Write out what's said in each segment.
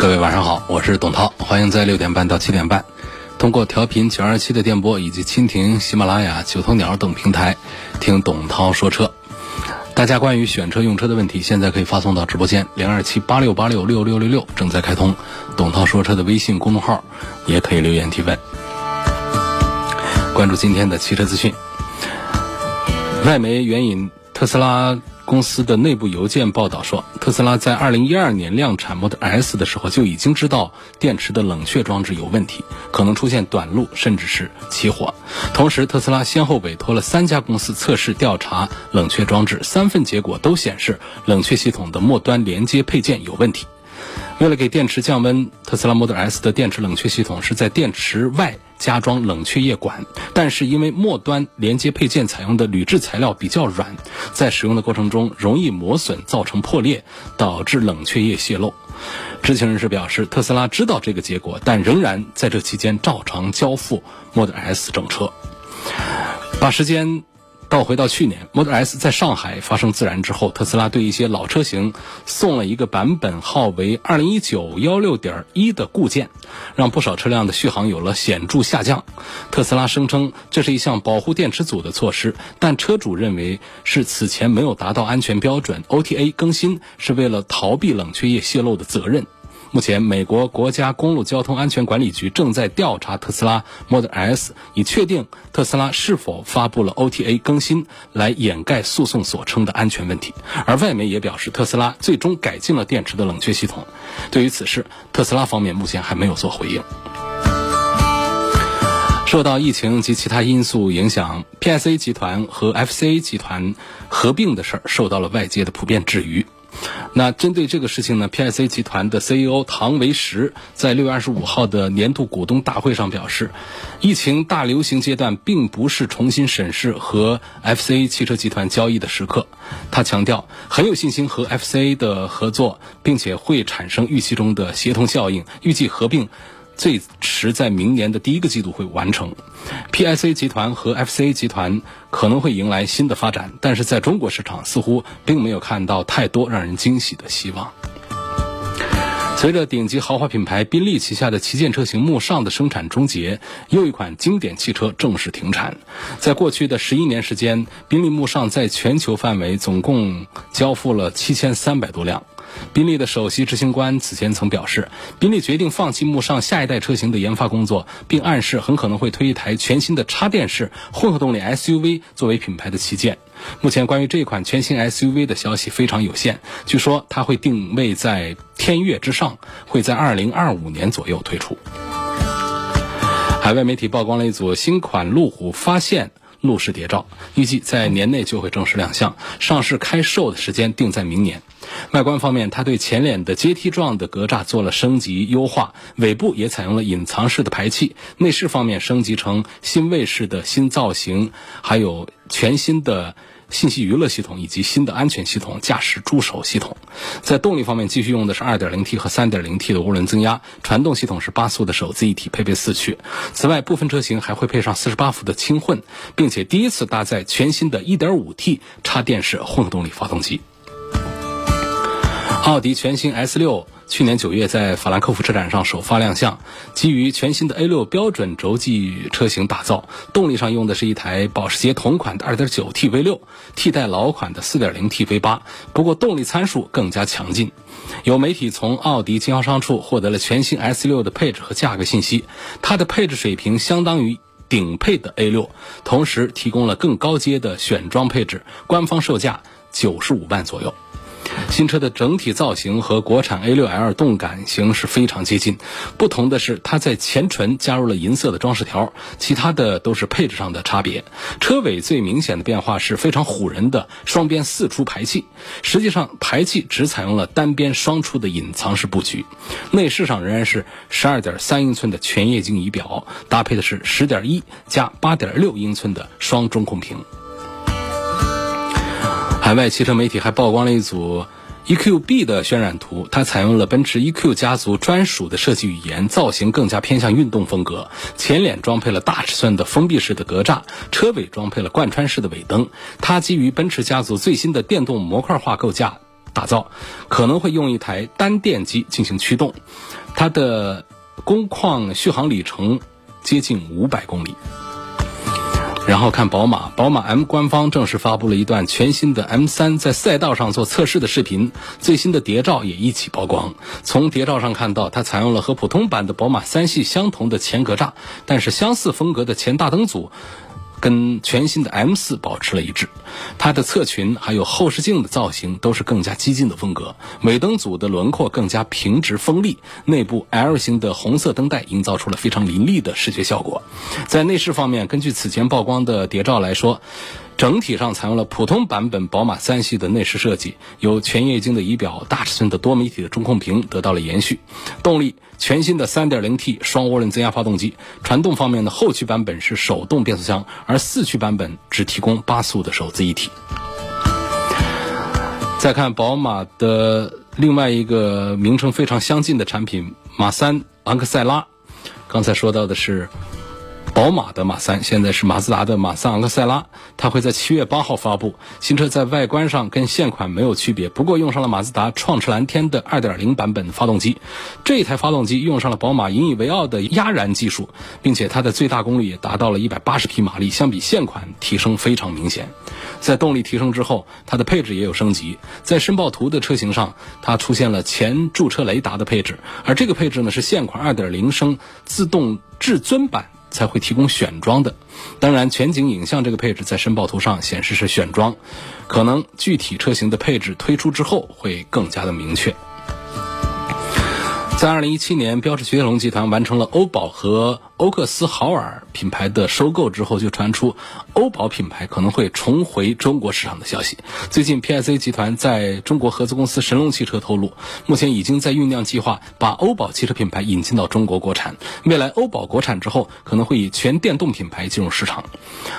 各位晚上好，我是董涛，欢迎在六点半到七点半，通过调频九二七的电波以及蜻蜓、喜马拉雅、九头鸟等平台听董涛说车。大家关于选车用车的问题，现在可以发送到直播间零二七八六八六六六六六，正在开通。董涛说车的微信公众号也可以留言提问。关注今天的汽车资讯，外媒援引特斯拉。公司的内部邮件报道说，特斯拉在二零一二年量产 Model S 的时候就已经知道电池的冷却装置有问题，可能出现短路甚至是起火。同时，特斯拉先后委托了三家公司测试调查冷却装置，三份结果都显示冷却系统的末端连接配件有问题。为了给电池降温，特斯拉 Model S 的电池冷却系统是在电池外加装冷却液管，但是因为末端连接配件采用的铝制材料比较软，在使用的过程中容易磨损，造成破裂，导致冷却液泄漏。知情人士表示，特斯拉知道这个结果，但仍然在这期间照常交付 Model S 整车，把时间。倒回到去年，Model S 在上海发生自燃之后，特斯拉对一些老车型送了一个版本号为二零一九幺六点一的固件，让不少车辆的续航有了显著下降。特斯拉声称这是一项保护电池组的措施，但车主认为是此前没有达到安全标准，OTA 更新是为了逃避冷却液泄漏的责任。目前，美国国家公路交通安全管理局正在调查特斯拉 Model S，以确定特斯拉是否发布了 OTA 更新，来掩盖诉讼所称的安全问题。而外媒也表示，特斯拉最终改进了电池的冷却系统。对于此事，特斯拉方面目前还没有做回应。受到疫情及其他因素影响，PSA 集团和 FCA 集团合并的事儿受到了外界的普遍质疑。那针对这个事情呢，P I C 集团的 CEO 唐维石在六月二十五号的年度股东大会上表示，疫情大流行阶段并不是重新审视和 FCA 汽车集团交易的时刻。他强调很有信心和 FCA 的合作，并且会产生预期中的协同效应，预计合并。最迟在明年的第一个季度会完成，PSA 集团和 FCA 集团可能会迎来新的发展，但是在中国市场似乎并没有看到太多让人惊喜的希望。随着顶级豪华品牌宾利旗下的旗舰车型慕尚的生产终结，又一款经典汽车正式停产。在过去的十一年时间，宾利慕尚在全球范围总共交付了七千三百多辆。宾利的首席执行官此前曾表示，宾利决定放弃慕尚下一代车型的研发工作，并暗示很可能会推一台全新的插电式混合动力 SUV 作为品牌的旗舰。目前，关于这款全新 SUV 的消息非常有限。据说它会定位在天越之上，会在2025年左右推出。海外媒体曝光了一组新款路虎发现。路试谍照预计在年内就会正式亮相，上市开售的时间定在明年。外观方面，它对前脸的阶梯状的格栅做了升级优化，尾部也采用了隐藏式的排气。内饰方面升级成新卫士的新造型，还有全新的。信息娱乐系统以及新的安全系统、驾驶助手系统，在动力方面继续用的是 2.0T 和 3.0T 的涡轮增压，传动系统是八速的手自一体，配备四驱。此外，部分车型还会配上48伏的轻混，并且第一次搭载全新的 1.5T 插电式混合动力发动机。奥迪全新 S6。去年九月在法兰克福车展上首发亮相，基于全新的 A6 标准轴距车型打造，动力上用的是一台保时捷同款的 2.9T V6，替代老款的 4.0T V8，不过动力参数更加强劲。有媒体从奥迪经销商处获得了全新 S6 的配置和价格信息，它的配置水平相当于顶配的 A6，同时提供了更高阶的选装配置，官方售价九十五万左右。新车的整体造型和国产 A6L 动感型是非常接近，不同的是它在前唇加入了银色的装饰条，其他的都是配置上的差别。车尾最明显的变化是非常唬人的双边四出排气，实际上排气只采用了单边双出的隐藏式布局。内饰上仍然是12.3英寸的全液晶仪表，搭配的是10.1加8.6英寸的双中控屏。海外汽车媒体还曝光了一组 EQB 的渲染图，它采用了奔驰 EQ 家族专属的设计语言，造型更加偏向运动风格。前脸装配了大尺寸的封闭式的格栅，车尾装配了贯穿式的尾灯。它基于奔驰家族最新的电动模块化构架打造，可能会用一台单电机进行驱动。它的工况续航里程接近五百公里。然后看宝马，宝马 M 官方正式发布了一段全新的 M3 在赛道上做测试的视频，最新的谍照也一起曝光。从谍照上看到，它采用了和普通版的宝马三系相同的前格栅，但是相似风格的前大灯组。跟全新的 M4 保持了一致，它的侧裙还有后视镜的造型都是更加激进的风格，尾灯组的轮廓更加平直锋利，内部 L 型的红色灯带营造出了非常凌厉的视觉效果。在内饰方面，根据此前曝光的谍照来说。整体上采用了普通版本宝马三系的内饰设计，由全液晶的仪表、大尺寸的多媒体的中控屏得到了延续。动力全新的 3.0T 双涡轮增压发动机。传动方面呢，后驱版本是手动变速箱，而四驱版本只提供八速的手自一体。再看宝马的另外一个名称非常相近的产品马三昂克赛拉，刚才说到的是。宝马的马三现在是马自达的马三昂克赛拉，它会在七月八号发布。新车在外观上跟现款没有区别，不过用上了马自达创驰蓝天的2.0版本发动机。这台发动机用上了宝马引以为傲的压燃技术，并且它的最大功率也达到了180匹马力，相比现款提升非常明显。在动力提升之后，它的配置也有升级。在申报图的车型上，它出现了前驻车雷达的配置，而这个配置呢是现款2.0升自动至尊版。才会提供选装的，当然全景影像这个配置在申报图上显示是选装，可能具体车型的配置推出之后会更加的明确。在二零一七年，标致雪铁龙集团完成了欧宝和欧克斯豪尔品牌的收购之后，就传出欧宝品牌可能会重回中国市场的消息。最近，PSA 集团在中国合资公司神龙汽车透露，目前已经在酝酿计划把欧宝汽车品牌引进到中国国产。未来欧宝国产之后，可能会以全电动品牌进入市场。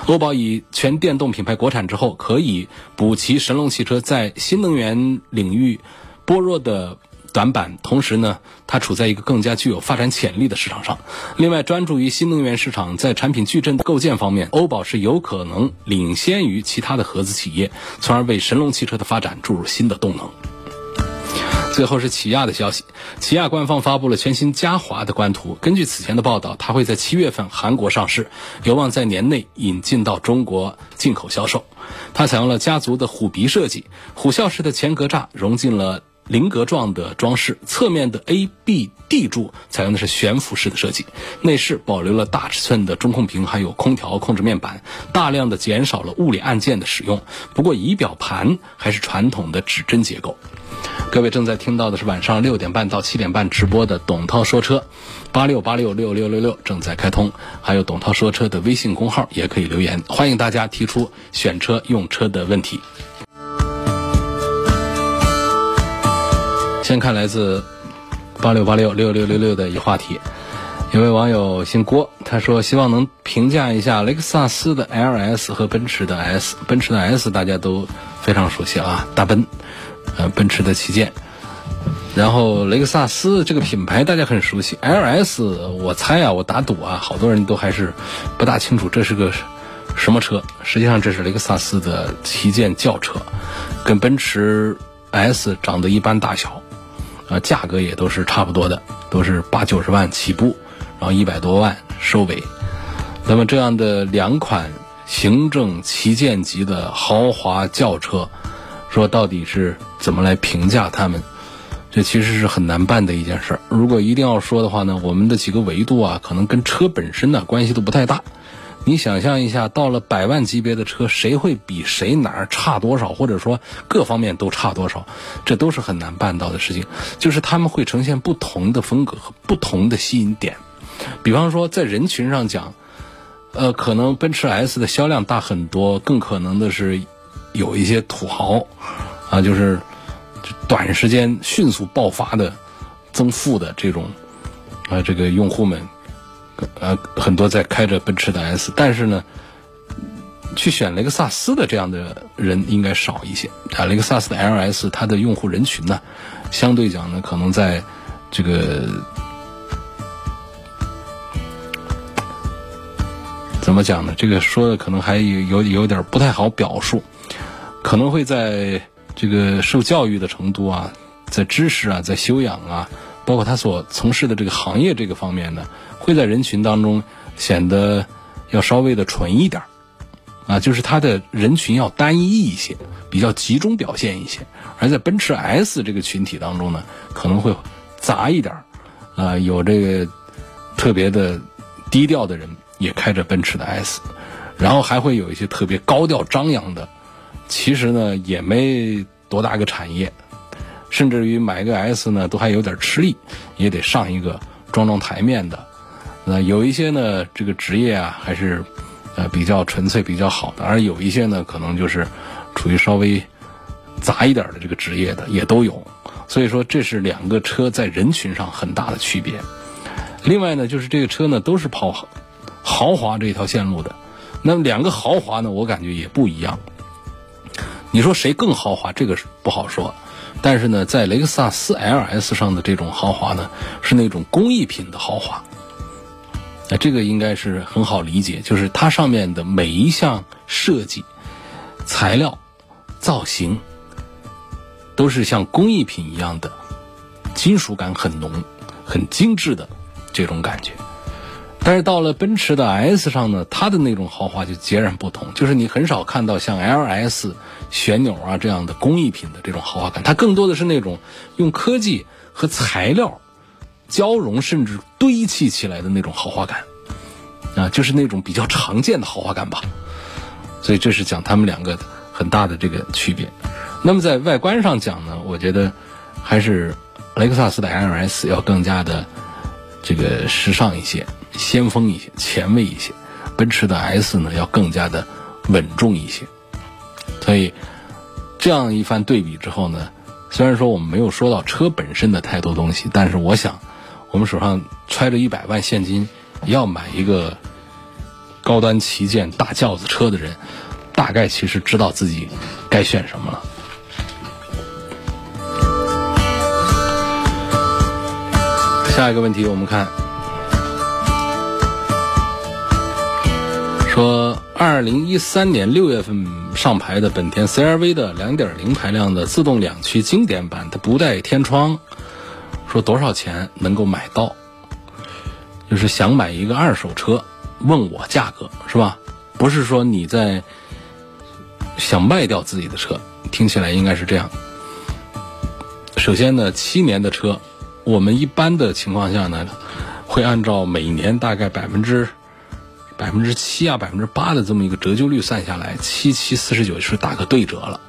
欧宝以全电动品牌国产之后，可以补齐神龙汽车在新能源领域薄弱的。短板，同时呢，它处在一个更加具有发展潜力的市场上。另外，专注于新能源市场，在产品矩阵的构建方面，欧宝是有可能领先于其他的合资企业，从而为神龙汽车的发展注入新的动能。最后是起亚的消息，起亚官方发布了全新嘉华的官图。根据此前的报道，它会在七月份韩国上市，有望在年内引进到中国进口销售。它采用了家族的虎鼻设计，虎啸式的前格栅融进了。菱格状的装饰，侧面的 A、B、D 柱采用的是悬浮式的设计，内饰保留了大尺寸的中控屏，还有空调控制面板，大量的减少了物理按键的使用。不过仪表盘还是传统的指针结构。各位正在听到的是晚上六点半到七点半直播的董涛说车，八六八六六六六六正在开通，还有董涛说车的微信公号也可以留言，欢迎大家提出选车用车的问题。先看来自八六八六六六六六的一话题，有位网友姓郭，他说希望能评价一下雷克萨斯的 LS 和奔驰的 S。奔驰的 S 大家都非常熟悉啊，大奔，呃，奔驰的旗舰。然后雷克萨斯这个品牌大家很熟悉，LS 我猜啊，我打赌啊，好多人都还是不大清楚这是个什么车。实际上这是雷克萨斯的旗舰轿车，跟奔驰 S 长得一般大小。啊，价格也都是差不多的，都是八九十万起步，然后一百多万收尾。那么这样的两款行政旗舰级的豪华轿车，说到底是怎么来评价它们？这其实是很难办的一件事儿。如果一定要说的话呢，我们的几个维度啊，可能跟车本身呢关系都不太大。你想象一下，到了百万级别的车，谁会比谁哪儿差多少，或者说各方面都差多少？这都是很难办到的事情。就是他们会呈现不同的风格和不同的吸引点。比方说，在人群上讲，呃，可能奔驰 S 的销量大很多，更可能的是有一些土豪啊，就是短时间迅速爆发的增富的这种啊，这个用户们。呃，很多在开着奔驰的 S，但是呢，去选雷克萨斯的这样的人应该少一些。啊，雷克萨斯的 LS，它的用户人群呢，相对讲呢，可能在这个怎么讲呢？这个说的可能还有有有点不太好表述，可能会在这个受教育的程度啊，在知识啊，在修养啊，包括他所从事的这个行业这个方面呢。会在人群当中显得要稍微的纯一点啊，就是它的人群要单一一些，比较集中表现一些。而在奔驰 S 这个群体当中呢，可能会杂一点啊，有这个特别的低调的人也开着奔驰的 S，然后还会有一些特别高调张扬的，其实呢也没多大个产业，甚至于买个 S 呢都还有点吃力，也得上一个装装台面的。那有一些呢，这个职业啊还是呃比较纯粹、比较好的，而有一些呢，可能就是处于稍微杂一点的这个职业的也都有。所以说，这是两个车在人群上很大的区别。另外呢，就是这个车呢都是跑豪华这条线路的。那么两个豪华呢，我感觉也不一样。你说谁更豪华？这个是不好说。但是呢，在雷克萨斯 LS 上的这种豪华呢，是那种工艺品的豪华。那这个应该是很好理解，就是它上面的每一项设计、材料、造型，都是像工艺品一样的，金属感很浓、很精致的这种感觉。但是到了奔驰的 S 上呢，它的那种豪华就截然不同，就是你很少看到像 LS 旋钮啊这样的工艺品的这种豪华感，它更多的是那种用科技和材料。交融甚至堆砌起来的那种豪华感，啊，就是那种比较常见的豪华感吧。所以这是讲他们两个很大的这个区别。那么在外观上讲呢，我觉得还是雷克萨斯的 LS 要更加的这个时尚一些、先锋一些、前卫一些。奔驰的 S 呢要更加的稳重一些。所以这样一番对比之后呢，虽然说我们没有说到车本身的太多东西，但是我想。我们手上揣着一百万现金，要买一个高端旗舰大轿子车的人，大概其实知道自己该选什么了。下一个问题，我们看，说二零一三年六月份上牌的本田 CR-V 的两点零排量的自动两驱经典版，它不带天窗。说多少钱能够买到？就是想买一个二手车，问我价格是吧？不是说你在想卖掉自己的车，听起来应该是这样。首先呢，七年的车，我们一般的情况下呢，会按照每年大概百分之百分之七啊、百分之八的这么一个折旧率算下来，七七四十九是打个对折了。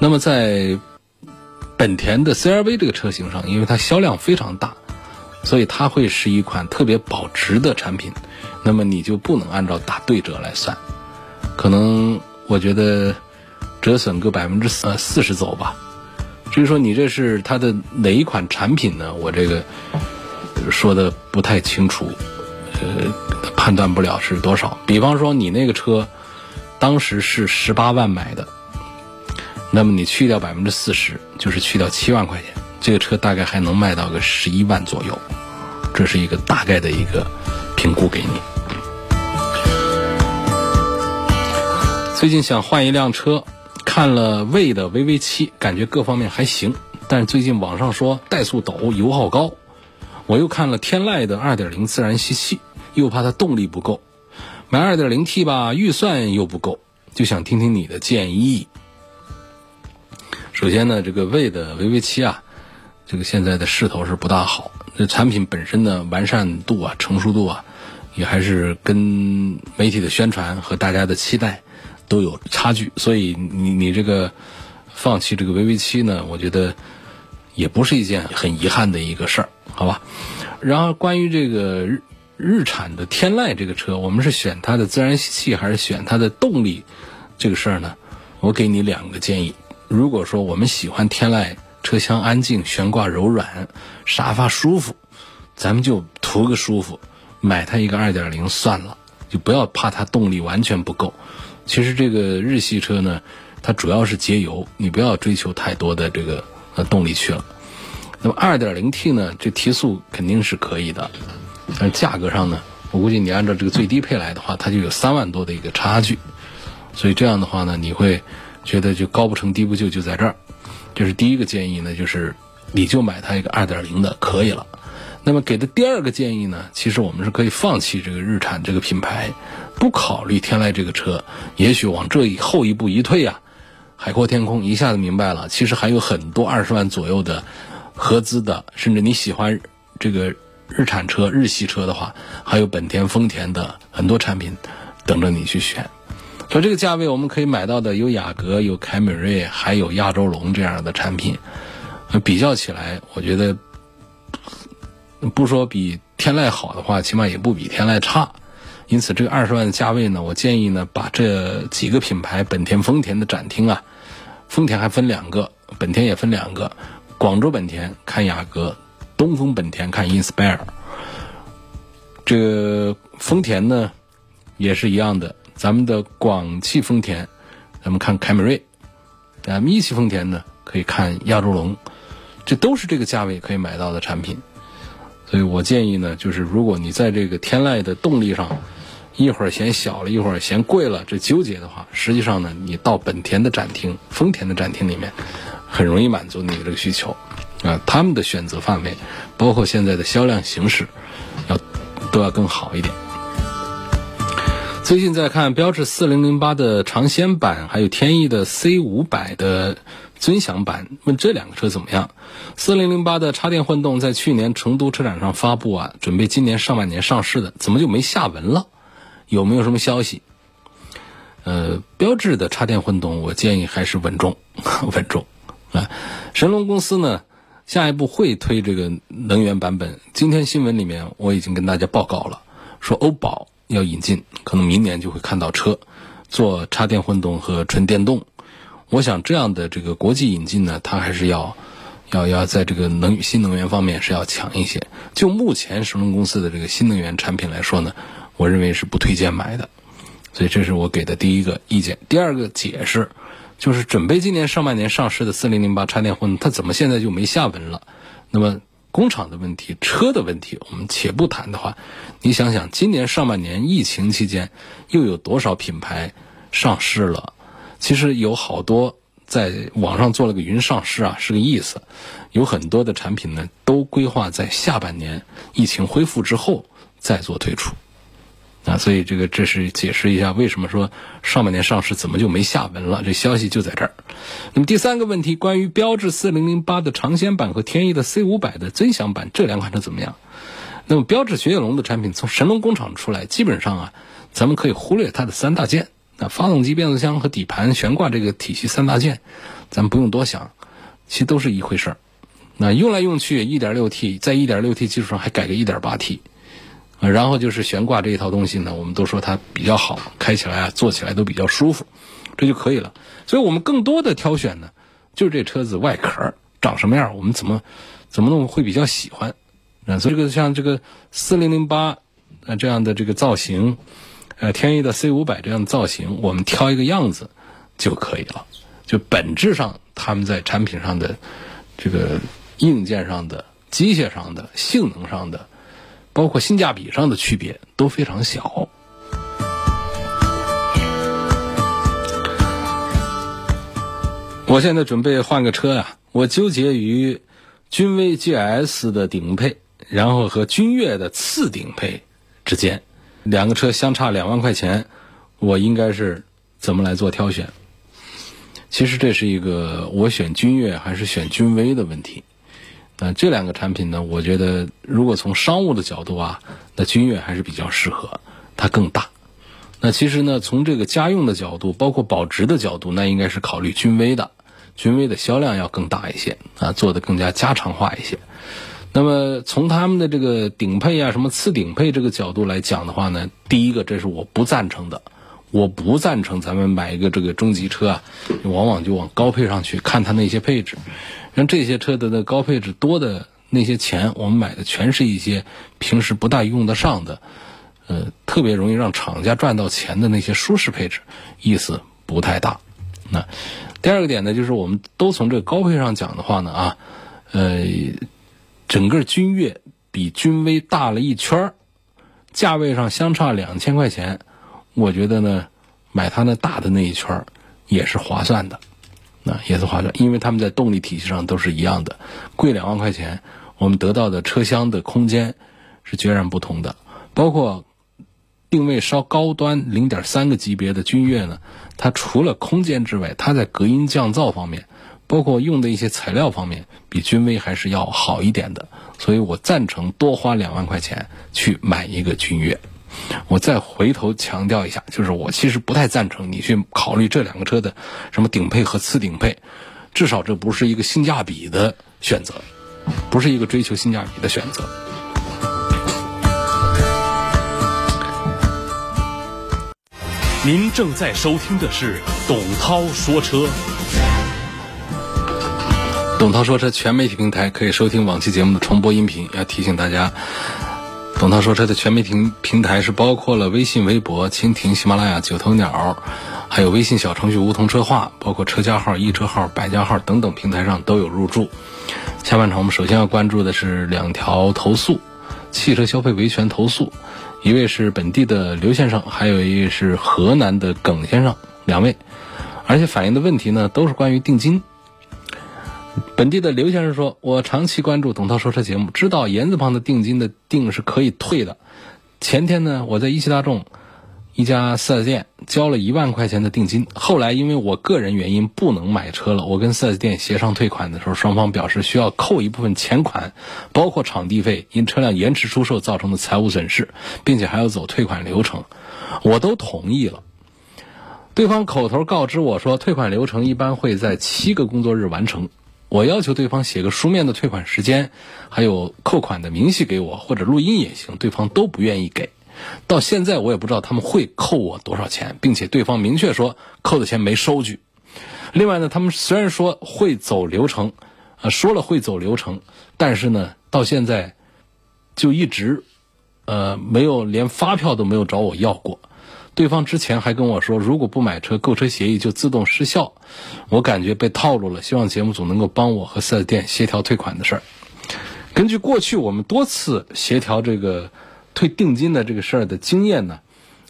那么在本田的 CR-V 这个车型上，因为它销量非常大，所以它会是一款特别保值的产品。那么你就不能按照打对折来算，可能我觉得折损个百分之四四十走吧。至于说你这是它的哪一款产品呢？我这个说的不太清楚，呃，判断不了是多少。比方说你那个车当时是十八万买的。那么你去掉百分之四十，就是去掉七万块钱，这个车大概还能卖到个十一万左右，这是一个大概的一个评估给你。最近想换一辆车，看了魏的 VV 七，感觉各方面还行，但是最近网上说怠速陡、油耗高，我又看了天籁的2.0自然吸气，又怕它动力不够，买 2.0T 吧，预算又不够，就想听听你的建议。首先呢，这个魏的 VV 七啊，这个现在的势头是不大好。这产品本身的，完善度啊、成熟度啊，也还是跟媒体的宣传和大家的期待都有差距，所以你你这个放弃这个 VV 七呢，我觉得也不是一件很遗憾的一个事儿，好吧？然后关于这个日日产的天籁这个车，我们是选它的自然吸气还是选它的动力这个事儿呢？我给你两个建议。如果说我们喜欢天籁，车厢安静，悬挂柔软，沙发舒服，咱们就图个舒服，买它一个二点零算了，就不要怕它动力完全不够。其实这个日系车呢，它主要是节油，你不要追求太多的这个呃动力去了。那么二点零 T 呢，这提速肯定是可以的，但价格上呢，我估计你按照这个最低配来的话，它就有三万多的一个差距。所以这样的话呢，你会觉得就高不成低不就，就在这儿。这是第一个建议呢，就是你就买它一个二点零的可以了。那么给的第二个建议呢，其实我们是可以放弃这个日产这个品牌，不考虑天籁这个车。也许往这以后一步一退呀，海阔天空，一下子明白了，其实还有很多二十万左右的合资的，甚至你喜欢这个日产车、日系车的话，还有本田、丰田的很多产品等着你去选。说这个价位我们可以买到的有雅阁、有凯美瑞，还有亚洲龙这样的产品，比较起来，我觉得不说比天籁好的话，起码也不比天籁差。因此，这个二十万的价位呢，我建议呢，把这几个品牌本田、丰田的展厅啊，丰田还分两个，本田也分两个，广州本田看雅阁，东风本田看 Inspire。这个丰田呢，也是一样的。咱们的广汽丰田，咱们看凯美瑞；啊，一汽丰田呢，可以看亚洲龙，这都是这个价位可以买到的产品。所以我建议呢，就是如果你在这个天籁的动力上，一会儿嫌小了，一会儿嫌贵了，这纠结的话，实际上呢，你到本田的展厅、丰田的展厅里面，很容易满足你的这个需求。啊，他们的选择范围，包括现在的销量形势，要都要更好一点。最近在看标致四零零八的尝鲜版，还有天翼的 C 五百的尊享版，问这两个车怎么样？四零零八的插电混动在去年成都车展上发布啊，准备今年上半年上市的，怎么就没下文了？有没有什么消息？呃，标致的插电混动，我建议还是稳重，稳重啊。神龙公司呢，下一步会推这个能源版本。今天新闻里面我已经跟大家报告了，说欧宝。要引进，可能明年就会看到车做插电混动和纯电动。我想这样的这个国际引进呢，它还是要要要在这个能新能源方面是要强一些。就目前神龙公司的这个新能源产品来说呢，我认为是不推荐买的。所以这是我给的第一个意见。第二个解释就是准备今年上半年上市的四零零八插电混，它怎么现在就没下文了？那么。工厂的问题，车的问题，我们且不谈的话，你想想，今年上半年疫情期间，又有多少品牌上市了？其实有好多在网上做了个云上市啊，是个意思。有很多的产品呢，都规划在下半年疫情恢复之后再做推出。啊，所以这个这是解释一下为什么说上半年上市怎么就没下文了？这消息就在这儿。那么第三个问题，关于标致四零零八的尝鲜版和天翼的 C 五百的尊享版这两款车怎么样？那么标致雪铁龙的产品从神龙工厂出来，基本上啊，咱们可以忽略它的三大件。那发动机、变速箱和底盘悬挂这个体系三大件，咱们不用多想，其实都是一回事儿。那用来用去，一点六 T 在一点六 T 基础上还改个一点八 T。啊，然后就是悬挂这一套东西呢，我们都说它比较好，开起来啊，坐起来都比较舒服，这就可以了。所以我们更多的挑选呢，就是这车子外壳长什么样，我们怎么怎么弄会比较喜欢。啊，所以这个像这个四零零八啊这样的这个造型，呃，天翼的 C 五百这样的造型，我们挑一个样子就可以了。就本质上，他们在产品上的这个硬件上的、机械上的、性能上的。包括性价比上的区别都非常小。我现在准备换个车呀，我纠结于君威 GS 的顶配，然后和君越的次顶配之间，两个车相差两万块钱，我应该是怎么来做挑选？其实这是一个我选君越还是选君威的问题。那这两个产品呢，我觉得如果从商务的角度啊，那君越还是比较适合，它更大。那其实呢，从这个家用的角度，包括保值的角度，那应该是考虑君威的。君威的销量要更大一些啊，做的更加家常化一些。那么从他们的这个顶配啊、什么次顶配这个角度来讲的话呢，第一个这是我不赞成的，我不赞成咱们买一个这个中级车啊，往往就往高配上去看它那些配置。像这些车的高配置多的那些钱，我们买的全是一些平时不大用得上的，呃，特别容易让厂家赚到钱的那些舒适配置，意思不太大。那第二个点呢，就是我们都从这个高配上讲的话呢，啊，呃，整个君越比君威大了一圈儿，价位上相差两千块钱，我觉得呢，买它那大的那一圈儿也是划算的，那也是划算，因为他们在动力体系上都是一样的，贵两万块钱，我们得到的车厢的空间是截然不同的，包括。定位稍高端零点三个级别的君越呢，它除了空间之外，它在隔音降噪方面，包括用的一些材料方面，比君威还是要好一点的。所以我赞成多花两万块钱去买一个君越。我再回头强调一下，就是我其实不太赞成你去考虑这两个车的什么顶配和次顶配，至少这不是一个性价比的选择，不是一个追求性价比的选择。您正在收听的是董涛说车。董涛说车全媒体平台可以收听往期节目的重播音频。要提醒大家，董涛说车的全媒体平台是包括了微信、微博、蜻蜓、喜马拉雅、九头鸟，还有微信小程序梧桐车话，包括车家号、易车号、百家号等等平台上都有入驻。下半场我们首先要关注的是两条投诉：汽车消费维权投诉。一位是本地的刘先生，还有一位是河南的耿先生，两位，而且反映的问题呢都是关于定金。本地的刘先生说：“我长期关注董涛说车节目，知道言字旁的定金的定是可以退的。前天呢，我在一汽大众。”一家 4S 店交了一万块钱的定金，后来因为我个人原因不能买车了，我跟 4S 店协商退款的时候，双方表示需要扣一部分钱款，包括场地费、因车辆延迟出售造成的财务损失，并且还要走退款流程，我都同意了。对方口头告知我说，退款流程一般会在七个工作日完成，我要求对方写个书面的退款时间，还有扣款的明细给我，或者录音也行，对方都不愿意给。到现在我也不知道他们会扣我多少钱，并且对方明确说扣的钱没收据。另外呢，他们虽然说会走流程，呃，说了会走流程，但是呢，到现在就一直呃没有连发票都没有找我要过。对方之前还跟我说，如果不买车，购车协议就自动失效。我感觉被套路了，希望节目组能够帮我和四 S 店协调退款的事儿。根据过去我们多次协调这个。退定金的这个事儿的经验呢，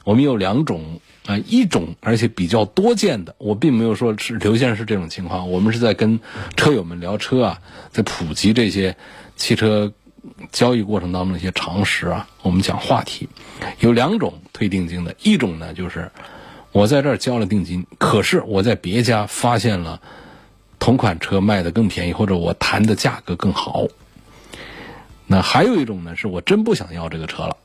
我们有两种啊，一种而且比较多见的，我并没有说是刘先生是这种情况，我们是在跟车友们聊车啊，在普及这些汽车交易过程当中的一些常识啊，我们讲话题，有两种退定金的，一种呢就是我在这儿交了定金，可是我在别家发现了同款车卖的更便宜，或者我谈的价格更好。那还有一种呢，是我真不想要这个车了。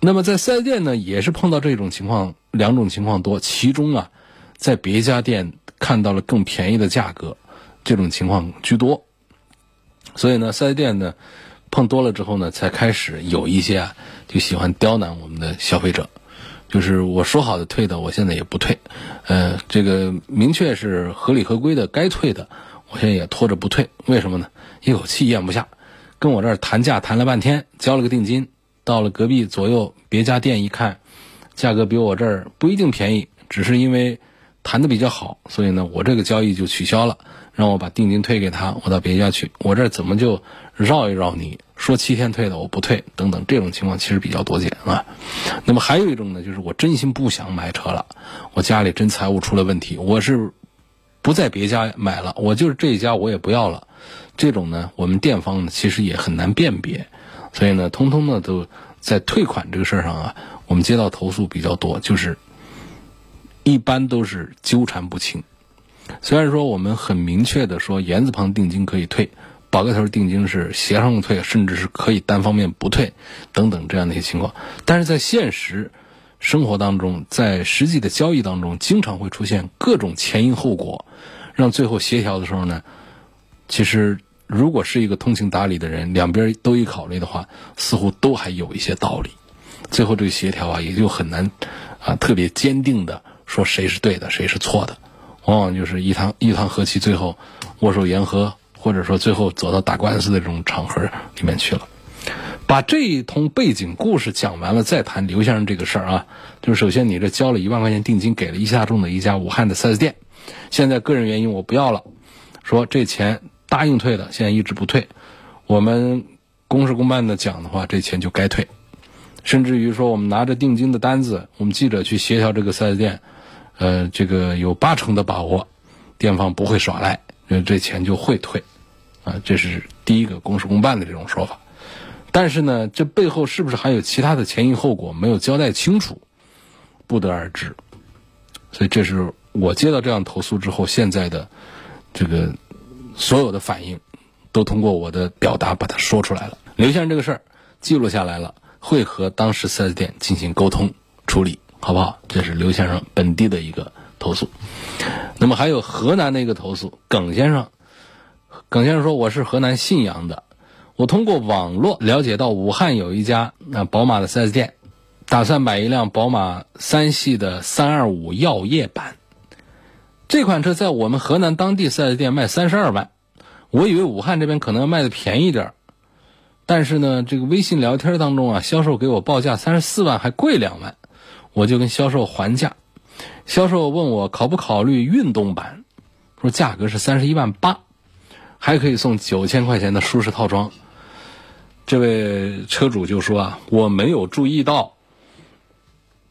那么在四 S 店呢，也是碰到这种情况，两种情况多。其中啊，在别家店看到了更便宜的价格，这种情况居多。所以呢，四 S 店呢碰多了之后呢，才开始有一些啊，就喜欢刁难我们的消费者。就是我说好的退的，我现在也不退。呃，这个明确是合理合规的该退的，我现在也拖着不退。为什么呢？一口气咽不下。跟我这儿谈价谈了半天，交了个定金，到了隔壁左右别家店一看，价格比我这儿不一定便宜，只是因为谈的比较好，所以呢，我这个交易就取消了，让我把定金退给他，我到别家去。我这怎么就绕一绕你？说七天退的我不退，等等，这种情况其实比较多见啊。那么还有一种呢，就是我真心不想买车了，我家里真财务出了问题，我是不在别家买了，我就是这一家我也不要了。这种呢，我们店方呢其实也很难辨别，所以呢，通通呢都在退款这个事儿上啊，我们接到投诉比较多，就是一般都是纠缠不清。虽然说我们很明确的说言字旁定金可以退，宝盖头定金是协商退，甚至是可以单方面不退等等这样的一些情况。但是在现实生活当中，在实际的交易当中，经常会出现各种前因后果，让最后协调的时候呢，其实如果是一个通情达理的人，两边都一考虑的话，似乎都还有一些道理。最后这个协调啊，也就很难啊特别坚定的说谁是对的，谁是错的，往往就是一堂一堂和气，最后握手言和。或者说最后走到打官司的这种场合里面去了，把这一通背景故事讲完了，再谈刘先生这个事儿啊。就是首先你这交了一万块钱定金给了一汽大众的一家武汉的 4S 店，现在个人原因我不要了，说这钱答应退的，现在一直不退。我们公事公办的讲的话，这钱就该退。甚至于说我们拿着定金的单子，我们记者去协调这个 4S 店，呃，这个有八成的把握，店方不会耍赖。这钱就会退，啊，这是第一个公事公办的这种说法。但是呢，这背后是不是还有其他的前因后果没有交代清楚，不得而知。所以这是我接到这样投诉之后，现在的这个所有的反应，都通过我的表达把它说出来了。刘先生这个事儿记录下来了，会和当时四 S 店进行沟通处理，好不好？这是刘先生本地的一个。投诉，那么还有河南的一个投诉，耿先生，耿先生说我是河南信阳的，我通过网络了解到武汉有一家那宝马的 4S 店，打算买一辆宝马三系的325耀夜版，这款车在我们河南当地 4S 店卖三十二万，我以为武汉这边可能要卖的便宜点但是呢，这个微信聊天当中啊，销售给我报价三十四万，还贵两万，我就跟销售还价。销售问我考不考虑运动版，说价格是三十一万八，还可以送九千块钱的舒适套装。这位车主就说啊，我没有注意到，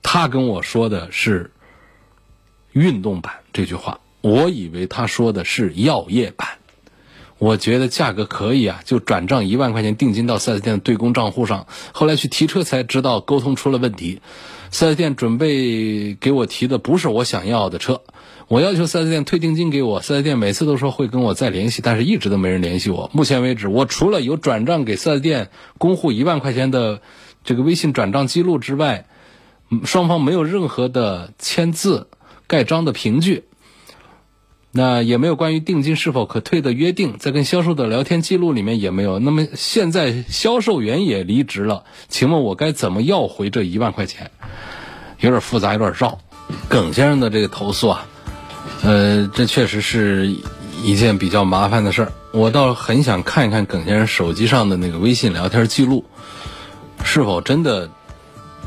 他跟我说的是运动版这句话，我以为他说的是药业版。我觉得价格可以啊，就转账一万块钱定金到四 S 店的对公账户上。后来去提车才知道沟通出了问题。四 S 店准备给我提的不是我想要的车，我要求四 S 店退定金给我，四 S 店每次都说会跟我再联系，但是一直都没人联系我。目前为止，我除了有转账给四 S 店公户一万块钱的这个微信转账记录之外，双方没有任何的签字盖章的凭据。那也没有关于定金是否可退的约定，在跟销售的聊天记录里面也没有。那么现在销售员也离职了，请问我该怎么要回这一万块钱？有点复杂，有点绕。耿先生的这个投诉啊，呃，这确实是一件比较麻烦的事儿。我倒很想看一看耿先生手机上的那个微信聊天记录，是否真的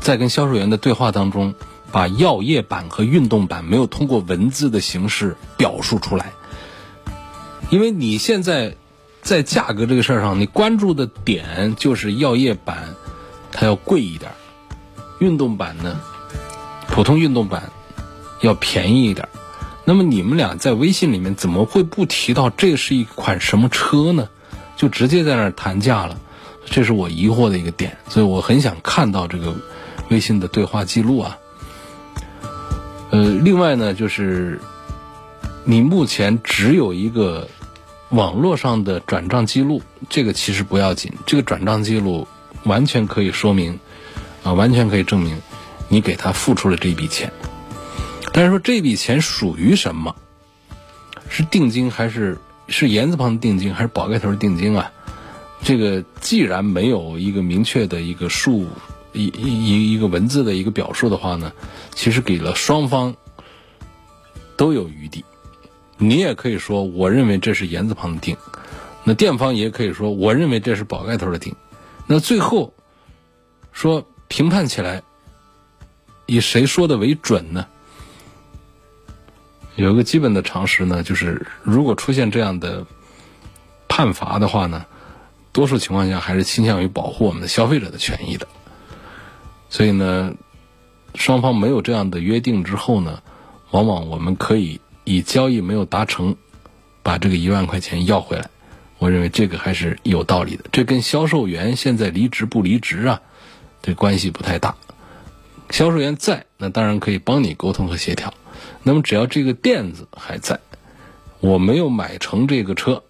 在跟销售员的对话当中。把药业版和运动版没有通过文字的形式表述出来，因为你现在在价格这个事儿上，你关注的点就是药业版它要贵一点，运动版呢，普通运动版要便宜一点。那么你们俩在微信里面怎么会不提到这是一款什么车呢？就直接在那儿谈价了，这是我疑惑的一个点，所以我很想看到这个微信的对话记录啊。呃，另外呢，就是你目前只有一个网络上的转账记录，这个其实不要紧，这个转账记录完全可以说明，啊，完全可以证明你给他付出了这笔钱。但是说这笔钱属于什么？是定金还是是言字旁的定金还是宝盖头的定金啊？这个既然没有一个明确的一个数。一一一一个文字的一个表述的话呢，其实给了双方都有余地。你也可以说，我认为这是言字旁的定，那店方也可以说，我认为这是宝盖头的定。那最后说评判起来，以谁说的为准呢？有一个基本的常识呢，就是如果出现这样的判罚的话呢，多数情况下还是倾向于保护我们的消费者的权益的。所以呢，双方没有这样的约定之后呢，往往我们可以以交易没有达成，把这个一万块钱要回来。我认为这个还是有道理的。这跟销售员现在离职不离职啊，这关系不太大。销售员在，那当然可以帮你沟通和协调。那么只要这个垫子还在，我没有买成这个车，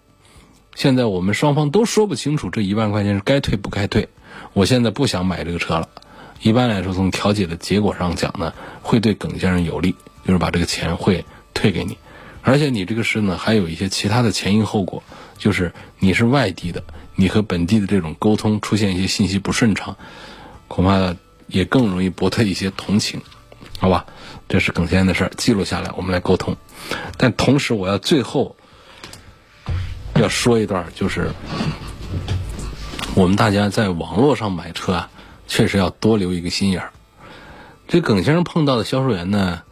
现在我们双方都说不清楚这一万块钱是该退不该退。我现在不想买这个车了。一般来说，从调解的结果上讲呢，会对耿先生有利，就是把这个钱会退给你。而且你这个事呢，还有一些其他的前因后果，就是你是外地的，你和本地的这种沟通出现一些信息不顺畅，恐怕也更容易博得一些同情，好吧？这是耿先生的事，记录下来，我们来沟通。但同时，我要最后要说一段，就是我们大家在网络上买车啊，确实要多留一个心眼儿。这耿先生碰到的销售员呢，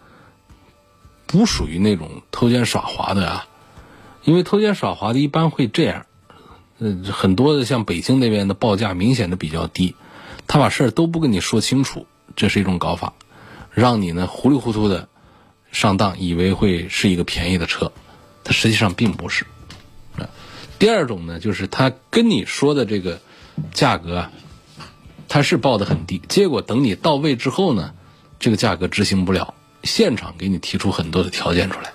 不属于那种偷奸耍滑的啊，因为偷奸耍滑的一般会这样，呃，很多的像北京那边的报价明显的比较低，他把事儿都不跟你说清楚，这是一种搞法，让你呢糊里糊涂的上当，以为会是一个便宜的车，它实际上并不是。第二种呢，就是他跟你说的这个价格啊，他是报的很低，结果等你到位之后呢，这个价格执行不了，现场给你提出很多的条件出来，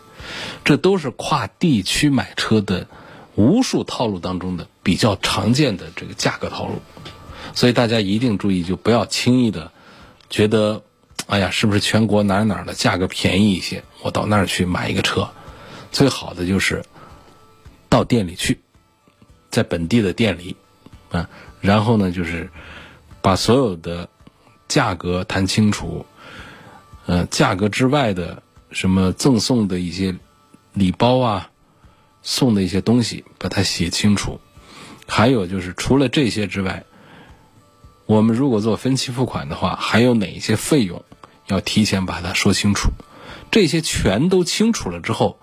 这都是跨地区买车的无数套路当中的比较常见的这个价格套路，所以大家一定注意，就不要轻易的觉得，哎呀，是不是全国哪哪的价格便宜一些，我到那儿去买一个车，最好的就是到店里去，在本地的店里，啊，然后呢就是把所有的价格谈清楚。呃，价格之外的什么赠送的一些礼包啊，送的一些东西，把它写清楚。还有就是，除了这些之外，我们如果做分期付款的话，还有哪些费用要提前把它说清楚？这些全都清楚了之后，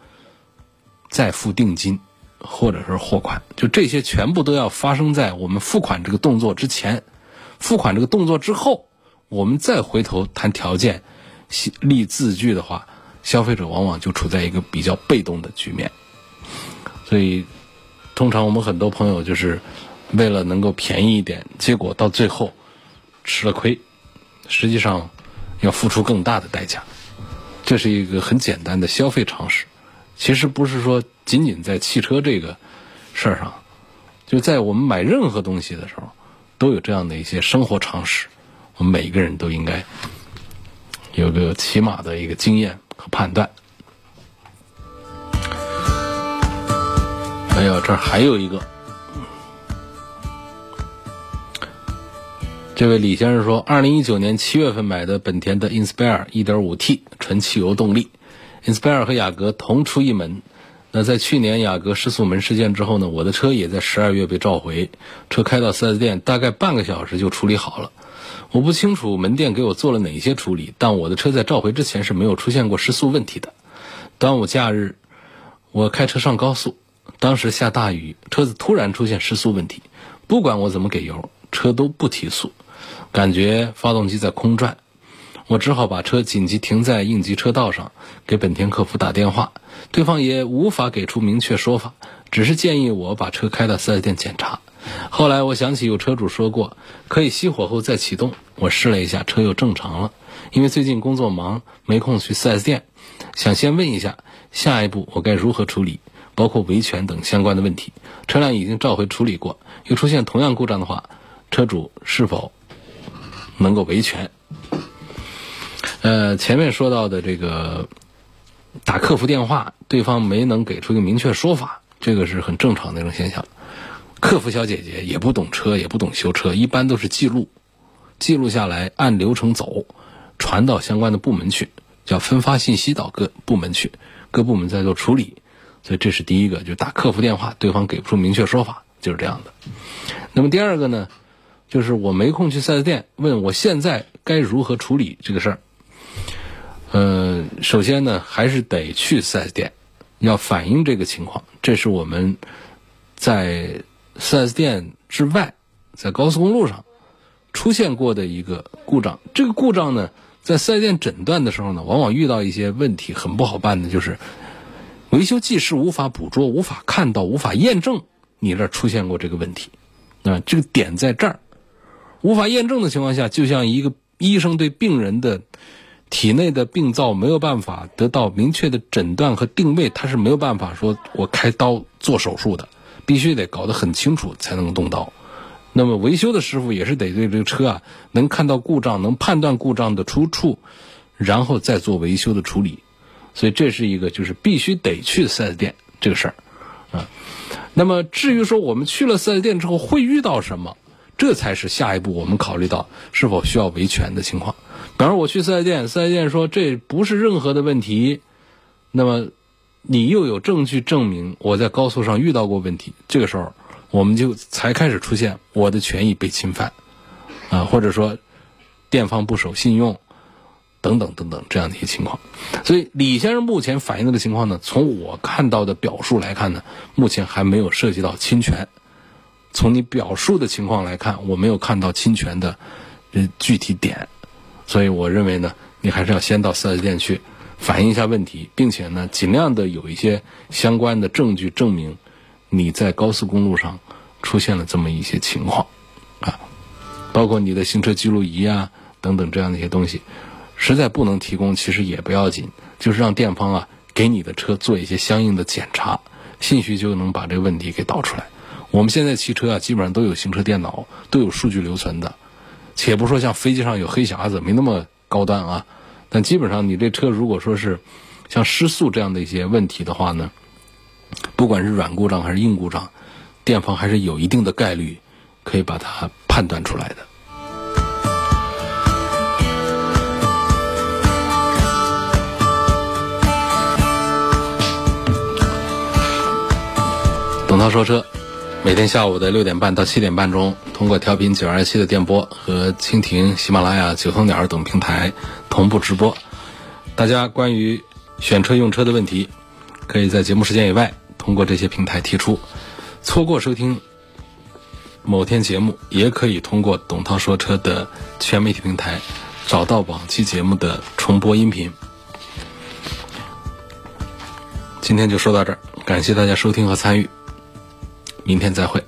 再付定金或者是货款，就这些全部都要发生在我们付款这个动作之前。付款这个动作之后，我们再回头谈条件。立字据的话，消费者往往就处在一个比较被动的局面，所以通常我们很多朋友就是为了能够便宜一点，结果到最后吃了亏，实际上要付出更大的代价。这是一个很简单的消费常识，其实不是说仅仅在汽车这个事儿上，就在我们买任何东西的时候，都有这样的一些生活常识，我们每一个人都应该。有个起码的一个经验和判断。哎呦，这儿还有一个，这位李先生说，二零一九年七月份买的本田的 Inspire 一点五 T 纯汽油动力，Inspire 和雅阁同出一门。那在去年雅阁失速门事件之后呢，我的车也在十二月被召回，车开到 4S 店，大概半个小时就处理好了。我不清楚门店给我做了哪些处理，但我的车在召回之前是没有出现过失速问题的。端午假日，我开车上高速，当时下大雨，车子突然出现失速问题，不管我怎么给油，车都不提速，感觉发动机在空转，我只好把车紧急停在应急车道上，给本田客服打电话，对方也无法给出明确说法，只是建议我把车开到 4S 店检查。后来我想起有车主说过可以熄火后再启动，我试了一下，车又正常了。因为最近工作忙，没空去 4S 店，想先问一下下一步我该如何处理，包括维权等相关的问题。车辆已经召回处理过，又出现同样故障的话，车主是否能够维权？呃，前面说到的这个打客服电话，对方没能给出一个明确说法，这个是很正常的一种现象。客服小姐姐也不懂车，也不懂修车，一般都是记录，记录下来按流程走，传到相关的部门去，叫分发信息到各部门去，各部门在做处理。所以这是第一个，就打客服电话，对方给不出明确说法，就是这样的。那么第二个呢，就是我没空去四 S 店，问我现在该如何处理这个事儿。呃，首先呢，还是得去四 S 店，要反映这个情况，这是我们在。4S 店之外，在高速公路上出现过的一个故障。这个故障呢，在 4S 店诊断的时候呢，往往遇到一些问题，很不好办的，就是维修技师无法捕捉、无法看到、无法验证你这出现过这个问题。啊，这个点在这儿，无法验证的情况下，就像一个医生对病人的体内的病灶没有办法得到明确的诊断和定位，他是没有办法说我开刀做手术的。必须得搞得很清楚才能动刀。那么维修的师傅也是得对这个车啊，能看到故障，能判断故障的出处，然后再做维修的处理。所以这是一个就是必须得去四 S 店这个事儿啊。那么至于说我们去了四 S 店之后会遇到什么，这才是下一步我们考虑到是否需要维权的情况。比方说我去四 S 店，四 S 店说这不是任何的问题，那么你又有证据证明我在高速上遇到过问题，这个时候。我们就才开始出现我的权益被侵犯，啊，或者说店方不守信用，等等等等这样的一些情况。所以李先生目前反映的情况呢，从我看到的表述来看呢，目前还没有涉及到侵权。从你表述的情况来看，我没有看到侵权的呃具体点，所以我认为呢，你还是要先到四 S 店去反映一下问题，并且呢，尽量的有一些相关的证据证明。你在高速公路上出现了这么一些情况，啊，包括你的行车记录仪啊等等这样的一些东西，实在不能提供，其实也不要紧，就是让店方啊给你的车做一些相应的检查，兴许就能把这个问题给导出来。我们现在汽车啊，基本上都有行车电脑，都有数据留存的，且不说像飞机上有黑匣子，没那么高端啊，但基本上你这车如果说是像失速这样的一些问题的话呢。不管是软故障还是硬故障，店方还是有一定的概率可以把它判断出来的。董涛说车，每天下午的六点半到七点半钟，通过调频九二七的电波和蜻蜓、喜马拉雅、九头鸟等平台同步直播。大家关于选车用车的问题，可以在节目时间以外。通过这些平台提出，错过收听某天节目，也可以通过董涛说车的全媒体平台找到往期节目的重播音频。今天就说到这儿，感谢大家收听和参与，明天再会。